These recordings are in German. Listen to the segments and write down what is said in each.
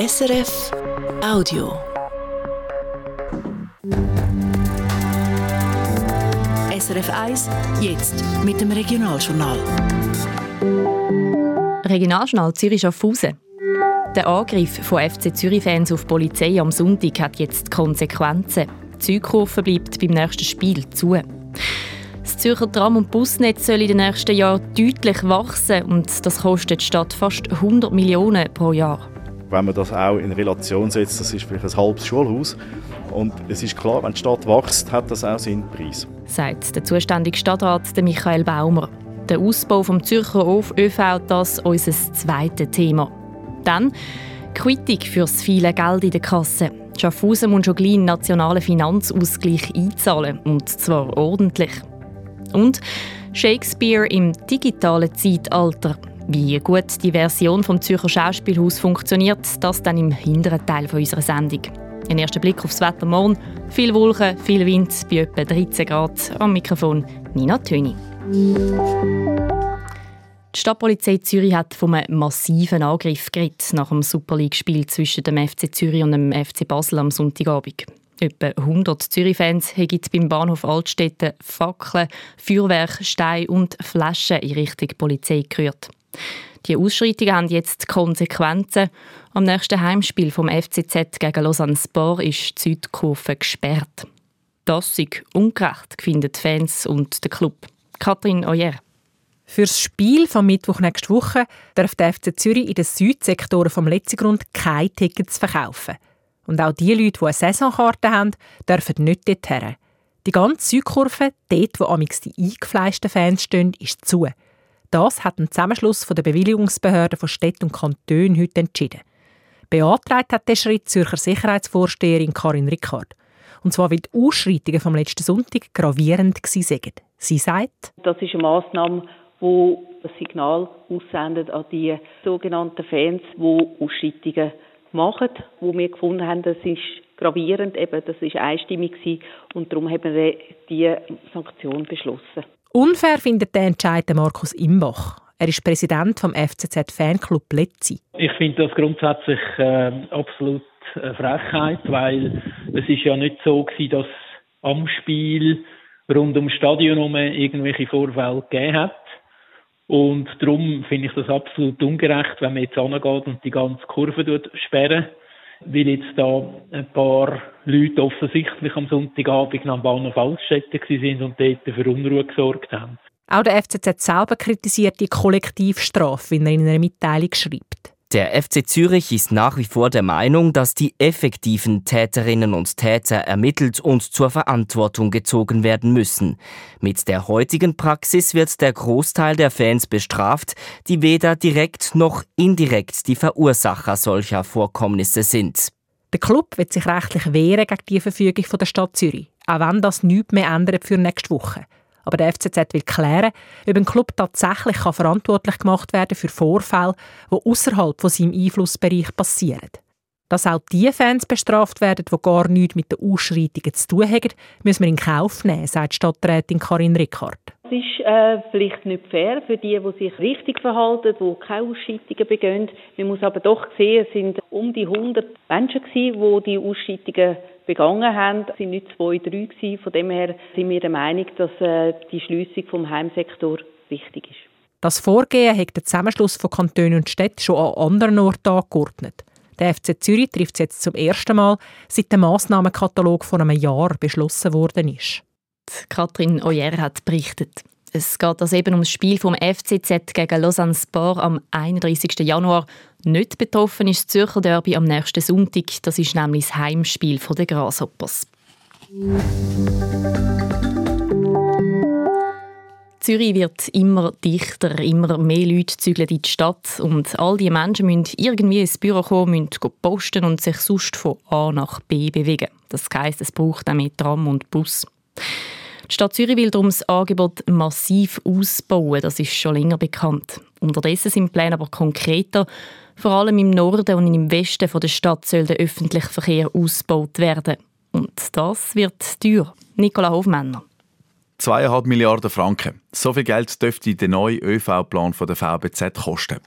SRF Audio. SRF 1, jetzt mit dem Regionaljournal. Regionaljournal Zürich Schaffhausen. Der Angriff von FC Zürich-Fans auf die Polizei am Sonntag hat jetzt Konsequenzen. Zugkurve bleibt beim nächsten Spiel zu. Das Zürcher Tram- und Busnetz soll in den nächsten Jahren deutlich wachsen und das kostet die Stadt fast 100 Millionen pro Jahr. Wenn man das auch in Relation setzt, das ist vielleicht ein halbes Schulhaus. Und es ist klar, wenn die Stadt wächst, hat das auch seinen Preis. Sagt der zuständige Stadtrat Michael Baumer. Der Ausbau vom Zürcher ÖV das unser zweites Thema. Dann Quittung für das viele Geld in der Kasse. Schaffhausen muss schon gleich einen nationalen Finanzausgleich einzahlen, und zwar ordentlich. Und Shakespeare im digitalen Zeitalter. Wie gut die Version vom Zürcher Schauspielhaus funktioniert, das dann im hinteren Teil unserer Sendung. Ein erster Blick aufs Wetter morgen. Viel Wolken, viel Wind, bei etwa 13 Grad. Am Mikrofon Nina Töni. Die Stadtpolizei Zürich hat von einem massiven Angriff geredet nach dem Super League-Spiel zwischen dem FC Zürich und dem FC Basel am Sonntagabend. Etwa 100 Zürich-Fans haben beim Bahnhof Altstädte Fackeln, Feuerwerk, Steine und Flaschen in Richtung Polizei gerührt. Die Ausschreitungen haben jetzt Konsequenzen. Am nächsten Heimspiel vom FCZ gegen Lausanne Sport ist die Südkurve gesperrt. Das ist ungerecht, finden die Fans und der Club. Katrin Oyer. Für das Spiel vom Mittwoch nächste Woche darf der FC Zürich in den Südsektoren vom Letzigrund keine Tickets verkaufen. Und auch die Leute, die eine Saisonkarte haben, dürfen nicht dorthin. Die ganze Südkurve, dort wo amix die eingefleischten Fans stehen, ist zu. Das hat ein Zusammenschluss der Bewilligungsbehörden von Städten und Kantonen heute entschieden. Beantragt hat der Schritt Zürcher Sicherheitsvorsteherin Karin Rickard. Und zwar, weil die Ausschreitungen vom letzten Sonntag gravierend waren. Sie sagt, das ist eine Massnahme, die ein Signal aussendet an die sogenannten Fans, die Ausschreitungen machen, wo wir gefunden haben, das ist gravierend, eben, das ist einstimmig gewesen, und darum haben wir diese Sanktion beschlossen. Unfair findet der Entscheid Markus Imbach. Er ist Präsident vom FCZ Fanclub Letzi. Ich finde das grundsätzlich äh, absolut eine Frechheit, weil es ist ja nicht so gewesen, dass am Spiel rund ums Stadion herum irgendwelche Vorfälle gegeben hat. Und darum finde ich das absolut ungerecht, wenn man jetzt angeht und die ganze Kurve sperren weil jetzt da ein paar Leute offensichtlich am Sonntagabend am Bahnhof Altstädte sind und dort für Unruhe gesorgt haben. Auch der FCZ selber kritisiert die Kollektivstrafe, wie er in einer Mitteilung schreibt. Der FC Zürich ist nach wie vor der Meinung, dass die effektiven Täterinnen und Täter ermittelt und zur Verantwortung gezogen werden müssen. Mit der heutigen Praxis wird der Großteil der Fans bestraft, die weder direkt noch indirekt die Verursacher solcher Vorkommnisse sind. Der Club wird sich rechtlich wehren gegen die Verfügung von der Stadt Zürich, auch wenn das nichts mehr ändert für nächste Woche. Aber der FCZ will klären, ob ein Club tatsächlich verantwortlich gemacht werden für Vorfälle, die außerhalb von seinem Einflussbereich passieren. Dass auch die Fans bestraft werden, die gar nichts mit den Ausschreitungen zu tun haben, müssen wir in Kauf nehmen, sagt Stadträtin Karin Rickard. Es ist äh, vielleicht nicht fair für die, die sich richtig verhalten, die keine Ausschreitungen begehen. Man muss aber doch sehen, es sind um die 100 Menschen gewesen, die die Ausschreitungen begangen haben. Es sind nicht zwei, drei gewesen. Von dem her sind wir der Meinung, dass äh, die Schließung vom Heimsektor wichtig ist. Das Vorgehen hat der Zusammenschluss von Kantonen und Städten schon an anderen Orten angeordnet. Der FC Zürich trifft es jetzt zum ersten Mal, seit der Massnahmenkatalog vor einem Jahr beschlossen worden ist. Katrin Oyer hat berichtet. Es geht also eben um das Spiel vom FCZ gegen Lausanne Sport am 31. Januar. Nicht betroffen ist das Zürcher Derby am nächsten Sonntag. Das ist nämlich das Heimspiel der Grasshoppers. Zürich wird immer dichter, immer mehr Leute zügeln in die Stadt und all diese Menschen müssen irgendwie ins Büro kommen, müssen posten und sich sonst von A nach B bewegen. Das heisst, es braucht auch mehr Tram und Bus. Die Stadt Zürich will darum das Angebot massiv ausbauen, das ist schon länger bekannt. Unterdessen sind die Pläne aber konkreter. Vor allem im Norden und im Westen der Stadt soll der öffentliche Verkehr ausgebaut werden. Und das wird teuer. Nicola Hofmänner. 2,5 Milliarden Franken. So viel Geld dürfte der neue ÖV-Plan der VBZ kosten.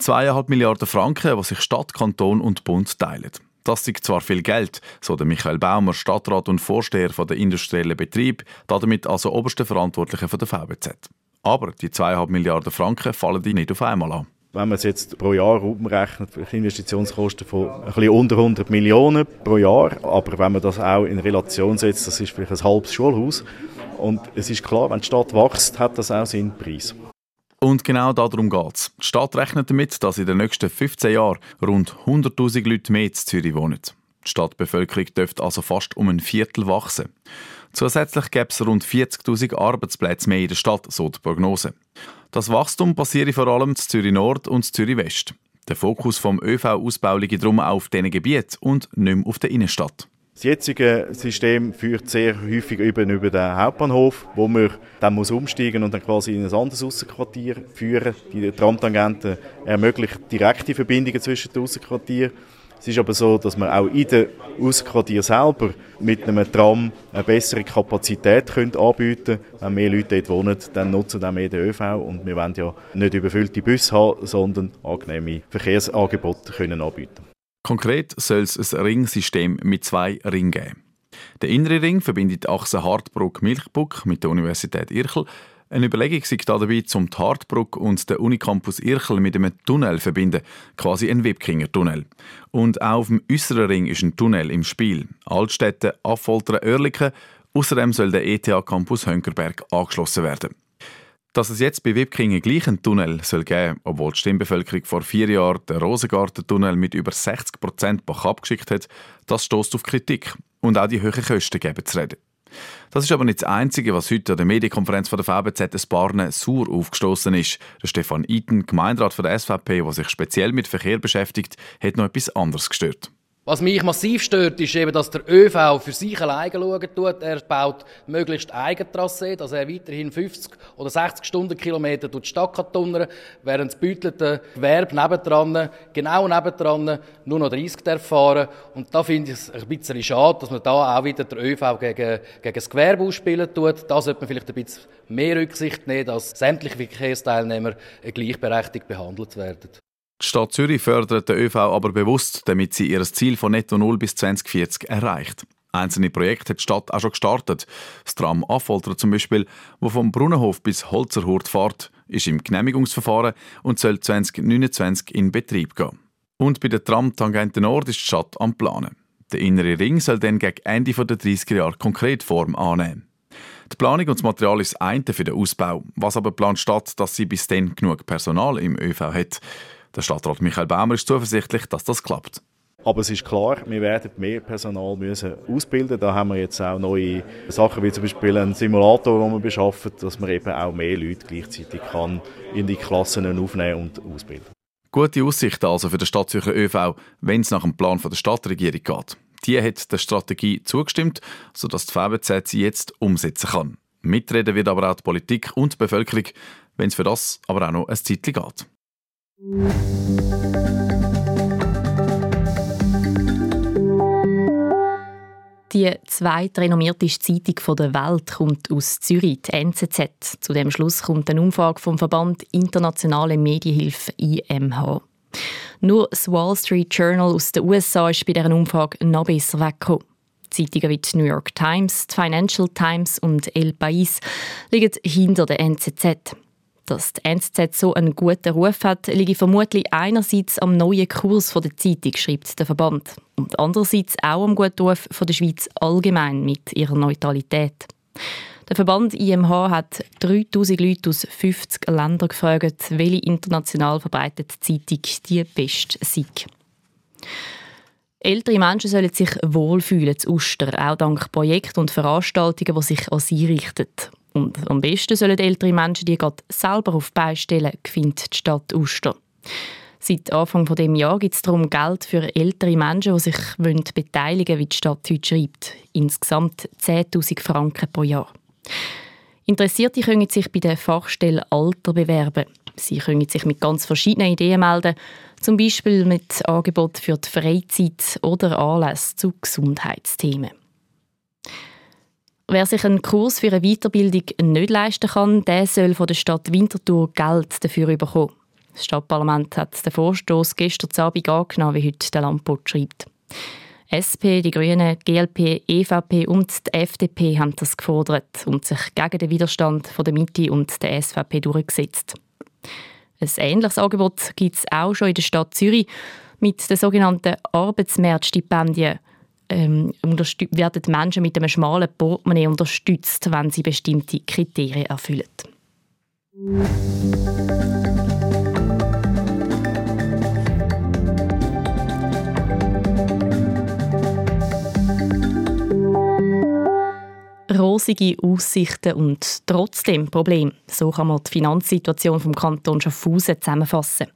2,5 Milliarden Franken, die sich Stadt, Kanton und Bund teilen. Das ist zwar viel Geld, so der Michael Baumer, Stadtrat und Vorsteher der industriellen Betrieb, damit also oberste Verantwortliche der VBZ. Aber die 2,5 Milliarden Franken fallen die nicht auf einmal an. Wenn man es jetzt pro Jahr umrechnet, Investitionskosten von ein bisschen unter 100 Millionen pro Jahr, aber wenn man das auch in Relation setzt, das ist vielleicht ein halbes Schulhaus, und es ist klar, wenn die Stadt wächst, hat das auch seinen Preis. Und genau darum geht es. Die Stadt rechnet damit, dass in den nächsten 15 Jahren rund 100.000 Leute mehr in Zürich wohnen. Die Stadtbevölkerung dürfte also fast um ein Viertel wachsen. Zusätzlich gäbe es rund 40.000 Arbeitsplätze mehr in der Stadt, so die Prognose. Das Wachstum passiere vor allem in Zürich Nord und Zürich West. Der Fokus vom ÖV-Ausbau liegt darum auf diesen Gebieten und nicht mehr auf der Innenstadt. Das jetzige System führt sehr häufig über, über den Hauptbahnhof, wo man dann muss umsteigen und dann quasi in ein anderes Aussenquartier führen. Die Tramtangente ermöglicht direkte Verbindungen zwischen den Aussenquartieren. Es ist aber so, dass man auch in den Aussenquartier selber mit einem Tram eine bessere Kapazität können anbieten können. Wenn mehr Leute dort wohnen, dann nutzen dann mehr den ÖV und wir wollen ja nicht überfüllte Busse haben, sondern angenehme Verkehrsangebote können anbieten Konkret soll es ein Ringsystem mit zwei Ringen geben. Der innere Ring verbindet die Achse Hartbruck-Milchbuck mit der Universität Irchel. Eine Überlegung sei dabei, zum die Hartbruck und den Unicampus Irchel mit einem Tunnel zu verbinden, quasi ein Webkinger-Tunnel. Und auch auf dem äußeren Ring ist ein Tunnel im Spiel. Altstädte, Affoltern, Oerlikon. Außerdem soll der ETH-Campus Hönkerberg angeschlossen werden. Dass es jetzt bei Wipkingen gleich einen Tunnel soll geben obwohl die Stimmbevölkerung vor vier Jahren den Rosengarten-Tunnel mit über 60 Prozent abgeschickt hat, das stößt auf Kritik. Und auch die hohen Kosten geben zu reden. Das ist aber nicht das Einzige, was heute an der Medienkonferenz von der VBZ des Barne sauer aufgestoßen ist. Der Stefan Iten, Gemeinderat von der SVP, der sich speziell mit Verkehr beschäftigt, hat noch etwas anderes gestört. Was mich massiv stört, ist eben, dass der ÖV für sich alleine schauen tut. Er baut möglichst Eigentrasse, dass er weiterhin 50 oder 60 Stundenkilometer durch die Stadt kann tunnern, während das bütelte Gewerbe nebendran, genau nebendran, nur noch 30 darf fahren. Und da finde ich es ein bisschen schade, dass man da auch wieder der ÖV gegen, gegen das Gewerbe ausspielen tut. Da sollte man vielleicht ein bisschen mehr Rücksicht nehmen, dass sämtliche Verkehrsteilnehmer gleichberechtigt behandelt werden. Die Stadt Zürich fördert den ÖV aber bewusst, damit sie ihr Ziel von netto null bis 2040 erreicht. Einzelne Projekte hat die Stadt auch schon gestartet. Das Tram Affolter zum Beispiel, wo vom Brunnenhof bis Holzerhurt fährt, ist im Genehmigungsverfahren und soll 2029 in Betrieb gehen. Und bei der Tram Tangente Nord ist die Stadt am Planen. Der innere Ring soll dann gegen Ende der 30er Jahre konkret Form annehmen. Die Planung und das Material ist das eine für den Ausbau. Was aber plant Stadt, dass sie bis dann genug Personal im ÖV hat? Der Stadtrat Michael Baumer ist zuversichtlich, dass das klappt. Aber es ist klar, wir werden mehr Personal müssen ausbilden. Da haben wir jetzt auch neue Sachen, wie zum Beispiel einen Simulator, den wir beschaffen, dass man eben auch mehr Leute gleichzeitig kann in die Klassen aufnehmen und ausbilden. Gute Aussichten also für den Stadtzürcher ÖV, wenn es nach dem Plan der Stadtregierung geht. Die hat der Strategie zugestimmt, sodass die VBZ sie jetzt umsetzen kann. Mitreden wird aber auch die Politik und die Bevölkerung, wenn es für das aber auch noch ein Zeitchen geht. Die zweitrenommierteste Zeitung der Welt kommt aus Zürich, die NZZ. Zu dem Schluss kommt eine Umfrage vom Verband Internationale Medienhilfe IMH. Nur das Wall Street Journal aus den USA ist bei dieser Umfrage noch besser weggekommen. Zeitungen wie die New York Times, die Financial Times und El País liegen hinter der NZZ. Dass die NZZ so einen guten Ruf hat, liegt vermutlich einerseits am neuen Kurs der Zeitung, schreibt der Verband, und andererseits auch am guten Ruf der Schweiz allgemein mit ihrer Neutralität. Der Verband IMH hat 3000 Leute aus 50 Ländern gefragt, welche international verbreitete Zeitung die beste sei. Ältere Menschen sollen sich wohlfühlen zu Ostern, auch dank Projekten und Veranstaltungen, die sich an sie richten. Und am besten sollen ältere Menschen die gerade selber auf die Beine stellen, findet die Stadt Uster. Seit Anfang dieses Jahr gibt es darum Geld für ältere Menschen, die sich beteiligen wollen, wie die Stadt heute schreibt. Insgesamt 10'000 Franken pro Jahr. Interessierte können sich bei der Fachstelle Alter bewerben. Sie können sich mit ganz verschiedenen Ideen melden, zum Beispiel mit Angeboten für die Freizeit oder Anlässe zu Gesundheitsthemen. Wer sich einen Kurs für eine Weiterbildung nicht leisten kann, der soll von der Stadt Winterthur Geld dafür bekommen. Das Stadtparlament hat den Vorstoß gestern Abend angenommen, wie heute der Landbot schreibt. SP, die Grünen, GLP, EVP und die FDP haben das gefordert und sich gegen den Widerstand von der Mitte und der SVP durchgesetzt. Ein ähnliches Angebot gibt es auch schon in der Stadt Zürich mit den sogenannten Arbeitsmarktstipendien ähm, werden Menschen mit einem schmalen Portemonnaie unterstützt, wenn sie bestimmte Kriterien erfüllen. Rosige Aussichten und trotzdem Problem. So kann man die Finanzsituation vom Kanton Schaffhausen zusammenfassen.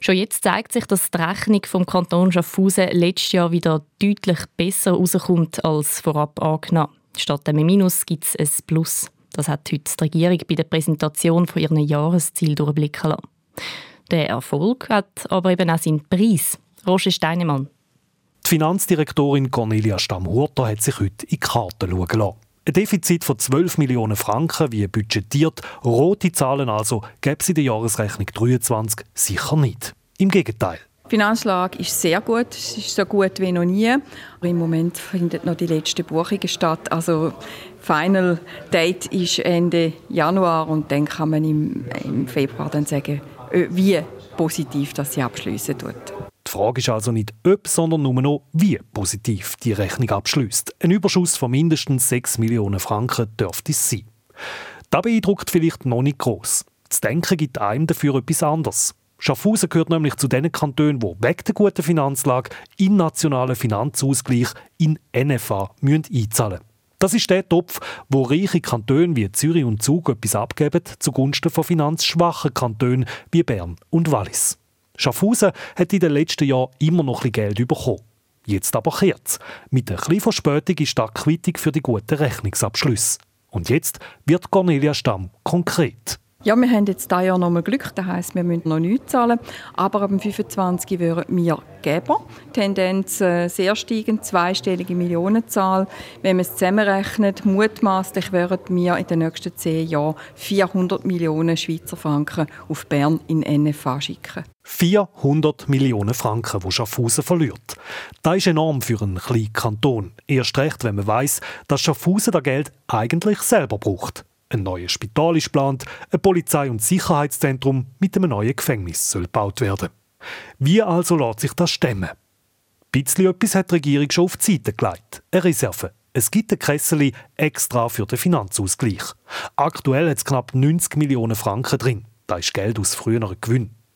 Schon jetzt zeigt sich, dass die Rechnung vom Kanton Schaffhausen letztes Jahr wieder deutlich besser rauskommt als vorab angenommen. Statt einem Minus gibt es ein Plus. Das hat heute die Regierung bei der Präsentation von ihren Jahresziel durchblicken lassen. Der Erfolg hat aber eben auch seinen Preis. Roger Steinemann. Die Finanzdirektorin Cornelia Stamm-Hurter hat sich heute in die Karten schauen lassen. Ein Defizit von 12 Millionen Franken, wie budgetiert, rote Zahlen also, gäbe es in der Jahresrechnung 23 sicher nicht. Im Gegenteil. Die Finanzlage ist sehr gut, es ist so gut wie noch nie. Aber Im Moment findet noch die letzte Buchung statt. Also Final Date ist Ende Januar und dann kann man im, im Februar dann sagen, äh, wie positiv das sie abschließen tut. Die Frage ist also nicht ob, sondern nur noch, wie positiv die Rechnung abschließt. Ein Überschuss von mindestens 6 Millionen Franken dürfte es sein. Das beeindruckt vielleicht noch nicht gross. Das Denken gibt einem dafür etwas anderes. Schaffhausen gehört nämlich zu den Kantonen, die wegen der guten Finanzlage in nationalen Finanzausgleich in NFA müssen einzahlen Das ist der Topf, wo reiche Kantone wie Zürich und Zug etwas abgeben zugunsten von finanzschwachen Kantonen wie Bern und Wallis. Schaffhausen hat in den letzten Jahren immer noch ein Geld bekommen. Jetzt aber kehrt Mit einer kleinen Verspätung ist da Quittung für die guten Rechnungsabschlüsse. Und jetzt wird Cornelia Stamm konkret. Ja, wir haben jetzt dieses Jahr noch mal Glück, das heisst, wir müssen noch nichts zahlen. Aber ab dem 25 wären wir Geber. Tendenz äh, sehr steigend, zweistellige Millionenzahl. Wenn man es zusammenrechnet, mutmaßlich wären wir in den nächsten zehn Jahren 400 Millionen Schweizer Franken auf Bern in NFA schicken. 400 Millionen Franken, die Schaffhausen verliert. Das ist enorm für einen kleinen Kanton. Erst recht, wenn man weiß, dass Schaffhausen das Geld eigentlich selber braucht. Ein neues Spital ist geplant, ein Polizei- und Sicherheitszentrum mit einem neuen Gefängnis soll gebaut werden. Wie also lässt sich das stemmen? Ein bisschen etwas hat die Regierung schon auf die Seite gelegt. Eine Reserve. Es gibt ein Kessel extra für den Finanzausgleich. Aktuell hat es knapp 90 Millionen Franken drin. Das ist Geld aus früheren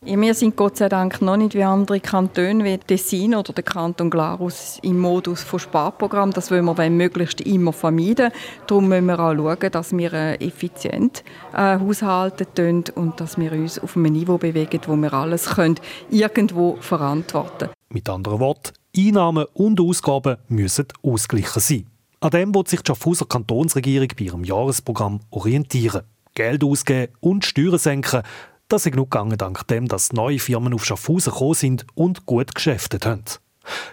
Gewinnen. Wir sind Gott sei Dank noch nicht wie andere Kantone, wie Tessin oder der Kanton Glarus im Modus von Sparprogramm. Das wollen wir möglichst immer vermeiden. Darum müssen wir auch schauen, dass wir äh, effizient äh, haushalten und dass wir uns auf einem Niveau bewegen, wo wir alles können, irgendwo verantworten können. Mit anderen Worten, Einnahmen und Ausgaben müssen ausgeglichen sein. An dem wird sich die Schaffhauser Kantonsregierung bei ihrem Jahresprogramm orientieren. Geld ausgeben und Steuern senken, das ist genug gegangen, dank dem, dass neue Firmen auf Schaffhausen gekommen sind und gut geschäftet haben.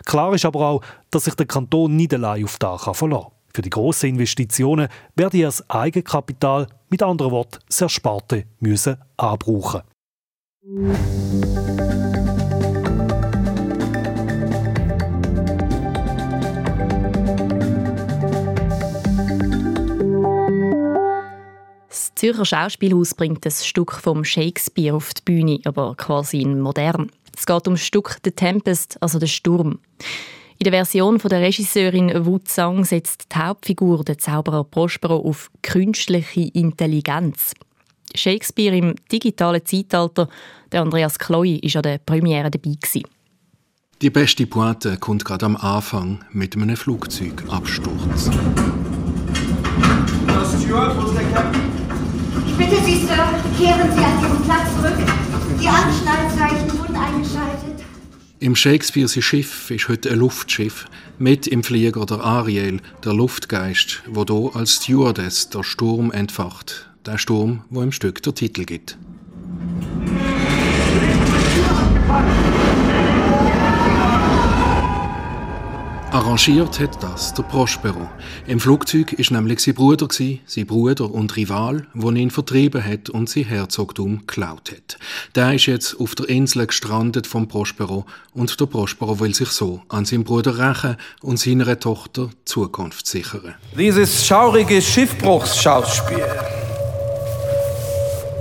Klar ist aber auch, dass sich der Kanton nicht allein auf das verlassen kann. Für die grossen Investitionen werde er das Eigenkapital, mit anderen Worten das Ersparte, müssen anbrauchen. Zürcher Schauspielhaus bringt das Stück vom Shakespeare auf die Bühne, aber quasi in modern. Es geht um das Stück «The Tempest», also «Der Sturm». In der Version von der Regisseurin Wu Zhang setzt die Hauptfigur, der Zauberer Prospero, auf künstliche Intelligenz. Shakespeare im digitalen Zeitalter, der Andreas Chloe, war an der Premiere dabei. Gewesen. Die beste Pointe kommt gerade am Anfang mit einem Flugzeugabsturz. Steward, wo ist der Captain? Bitte Sie, Sir, kehren Sie an Ihren Platz zurück. Die Anschnallzeichen wurden eingeschaltet. Im Shakespeares Schiff ist heute ein Luftschiff. Mit im Flieger der Ariel, der Luftgeist, wo do als Stewardess der Sturm entfacht. Der Sturm, wo im Stück der Titel gibt. Arrangiert hat das der Prospero. Im Flugzeug ist nämlich sein Bruder sein Bruder und Rival, der ihn vertrieben hat und sein Herzogtum geklaut hat. Der ist jetzt auf der Insel gestrandet vom Prospero und der Prospero will sich so an seinem Bruder rächen und seiner Tochter Zukunft sichern. Dieses schaurige Schiffbruchsschauspiel,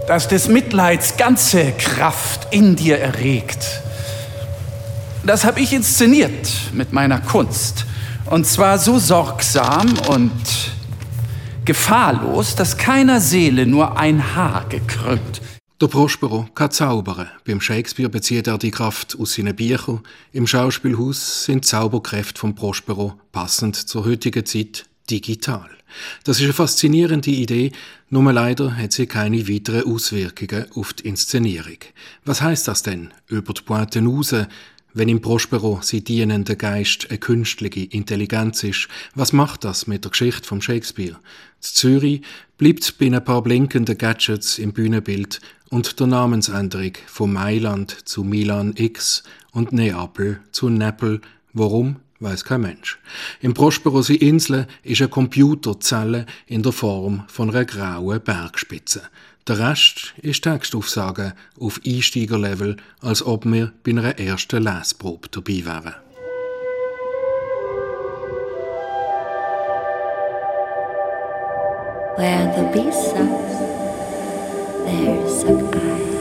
das des Mitleids ganze Kraft in dir erregt, das habe ich inszeniert mit meiner Kunst. Und zwar so sorgsam und gefahrlos, dass keiner Seele nur ein Haar gekrümmt. Der Prospero kann zaubern. Beim Shakespeare bezieht er die Kraft aus seinen Büchern. Im Schauspielhaus sind Zauberkräfte vom Prospero passend zur heutigen Zeit digital. Das ist eine faszinierende Idee, nur leider hat sie keine weiteren Auswirkungen auf die Inszenierung. Was heißt das denn über die Pointe raus, wenn im Prospero sein dienender Geist eine künstliche Intelligenz ist, was macht das mit der Geschichte vom Shakespeare? Z Zürich bleibt bei ein paar blinkenden Gadgets im Bühnenbild und der Namensänderung von Mailand zu Milan X und Neapel zu Neapel. Warum? Weiß kein Mensch. Im Prosperosi Insel ist eine Computerzelle in der Form von einer grauen Bergspitze. Der Rest ist Textaufsagen auf Einsteigerlevel, als ob wir bei einer ersten Lesprobe dabei wären. Where the bee sucks, there suck I.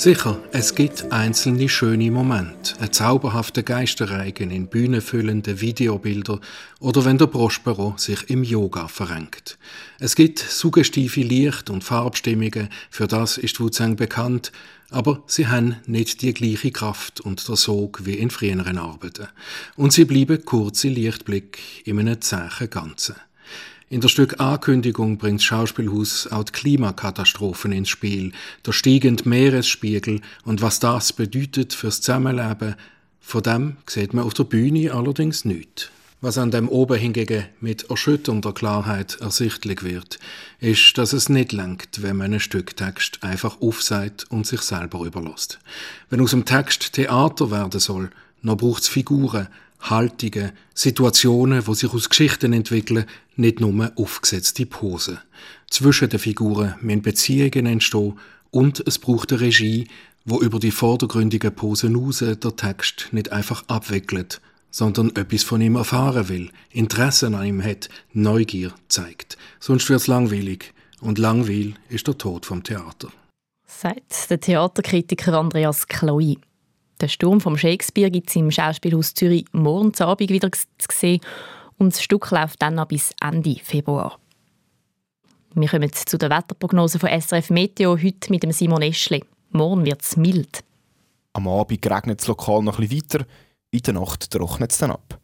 Sicher, es gibt einzelne schöne Momente, ein zauberhafter Geisterreigen in bühnenfüllenden Videobilder oder wenn der Prospero sich im Yoga verrenkt. Es gibt suggestive Licht- und Farbstimmungen, für das ist Wuzang bekannt, aber sie haben nicht die gleiche Kraft und der Sog wie in früheren Arbeiten. Und sie bleiben kurze Lichtblick in einem zähen Ganzen. In der Stück Ankündigung bringt Schauspielhaus auch die Klimakatastrophen ins Spiel, der steigende Meeresspiegel und was das bedeutet fürs Zusammenleben. Von dem sieht man auf der Bühne allerdings nichts. Was an dem oben hingegen mit erschütternder Klarheit ersichtlich wird, ist, dass es nicht langt, wenn man einen Stücktext einfach aufsagt und sich selber überlässt. Wenn aus dem Text Theater werden soll, noch es Figuren, Haltungen, Situationen, wo sich aus Geschichten entwickeln, nicht nur aufgesetzte Posen. Zwischen den Figuren müssen Beziehungen entstehen und es braucht eine Regie, wo über die vordergründigen Posen hinaus der Text nicht einfach abwickelt, sondern etwas von ihm erfahren will, Interesse an ihm hat, Neugier zeigt. Sonst wird's langweilig. Und Langweil ist der Tod vom Theater. Sagt der Theaterkritiker Andreas Chloe. Der Sturm vom Shakespeare gibt es im Schauspielhaus Zürich morgen Abend wieder zu sehen und das Stück läuft dann noch bis Ende Februar. Wir kommen zu der Wetterprognose von SRF Meteo heute mit dem Simon Eschle. Morgen wird es mild. Am Abend regnet es lokal noch etwas weiter, in der Nacht trocknet es dann ab.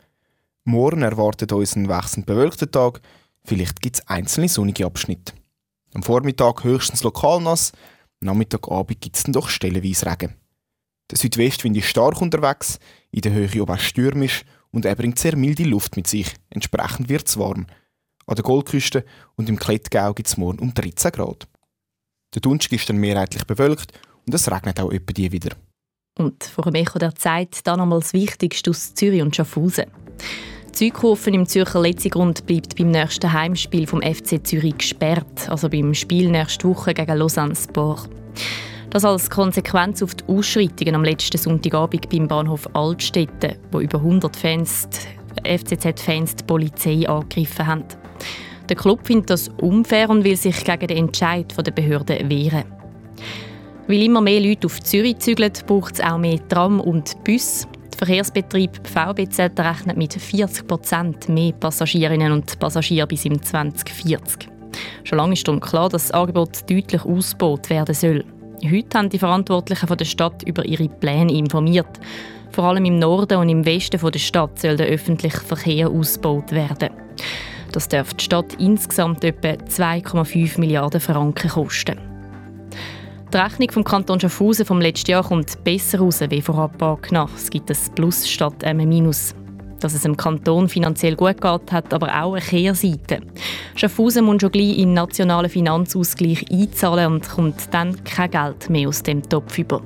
Morgen erwartet uns ein wechselnd bewölkter Tag, vielleicht gibt es einzelne sonnige Abschnitte. Am Vormittag höchstens lokal nass, am Nachmittagabend gibt es dann doch stellenweise Regen. Der Südwestwind ist stark unterwegs, in der Höhe aber stürmisch und er bringt sehr milde Luft mit sich. Entsprechend wird es warm. An der Goldküste und im Klettgau gibt es morgen um 13 Grad. Der Dunst ist dann mehrheitlich bewölkt und es regnet auch etwa die wieder. Und vor dem Echo der Zeit dann einmal das Wichtigste aus Zürich und Schaffhausen. Züghofen im Zürcher Letzigrund bleibt beim nächsten Heimspiel vom FC Zürich gesperrt, also beim Spiel nächste Woche gegen Lausanne Sport. Das als Konsequenz auf die Ausschreitungen am letzten Sonntagabend beim Bahnhof Altstetten, wo über 100 Fans, FCZ-Fans die Polizei angegriffen haben. Der Club findet das unfair und will sich gegen den Entscheid der Behörden wehren. Weil immer mehr Leute auf Zürich zügeln, braucht es auch mehr Tram und Bus. Der Verkehrsbetrieb VBZ rechnet mit 40 Prozent mehr Passagierinnen und Passagieren bis im 2040. Schon lange ist klar, dass das Angebot deutlich ausgebaut werden soll. Heute haben die Verantwortlichen von der Stadt über ihre Pläne informiert. Vor allem im Norden und im Westen der Stadt soll der öffentliche Verkehr ausgebaut werden. Das darf die Stadt insgesamt etwa 2,5 Milliarden Franken kosten. Die Rechnung vom Kanton Schaffhausen vom letzten Jahr kommt besser raus wie vorab angenommen. Es gibt ein Plus statt einem Minus. Dass es dem Kanton finanziell gut geht, hat aber auch eine Kehrseite. Schaffhausen muss schon gleich in den nationalen Finanzausgleich einzahlen und kommt dann kein Geld mehr aus dem Topf über.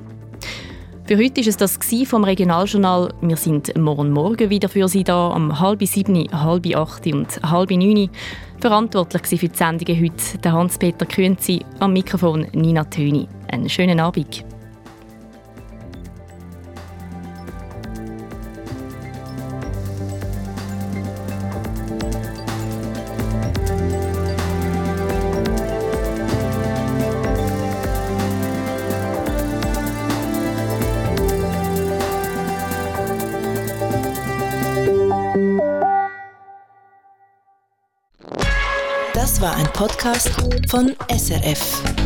Für heute ist es das vom Regionaljournal. Wir sind morgen Morgen wieder für Sie da, um halb sieben, halb acht und halb neun. Verantwortlich für die Sendungen heute Hans-Peter Künzi, am Mikrofon Nina Töni. Einen schönen Abend. Podcast von SRF.